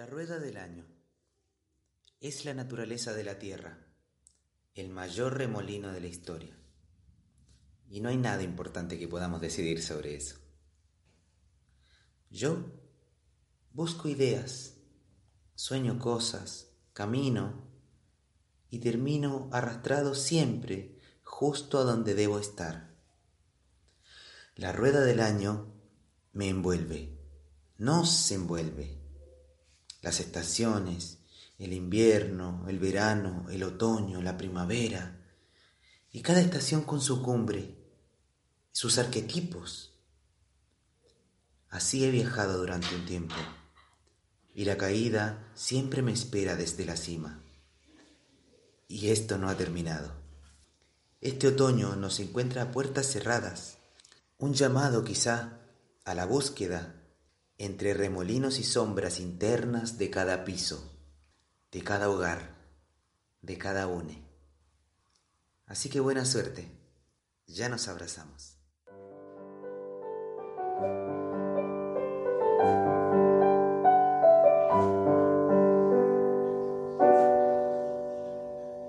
rueda del año es la naturaleza de la Tierra, el mayor remolino de la historia. Y no hay nada importante que podamos decidir sobre eso. Yo busco ideas, sueño cosas, camino y termino arrastrado siempre justo a donde debo estar. La rueda del año me envuelve, nos envuelve las estaciones, el invierno, el verano, el otoño, la primavera, y cada estación con su cumbre, sus arquetipos. Así he viajado durante un tiempo, y la caída siempre me espera desde la cima. Y esto no ha terminado. Este otoño nos encuentra a puertas cerradas, un llamado quizá a la búsqueda entre remolinos y sombras internas de cada piso, de cada hogar, de cada une. Así que buena suerte, ya nos abrazamos.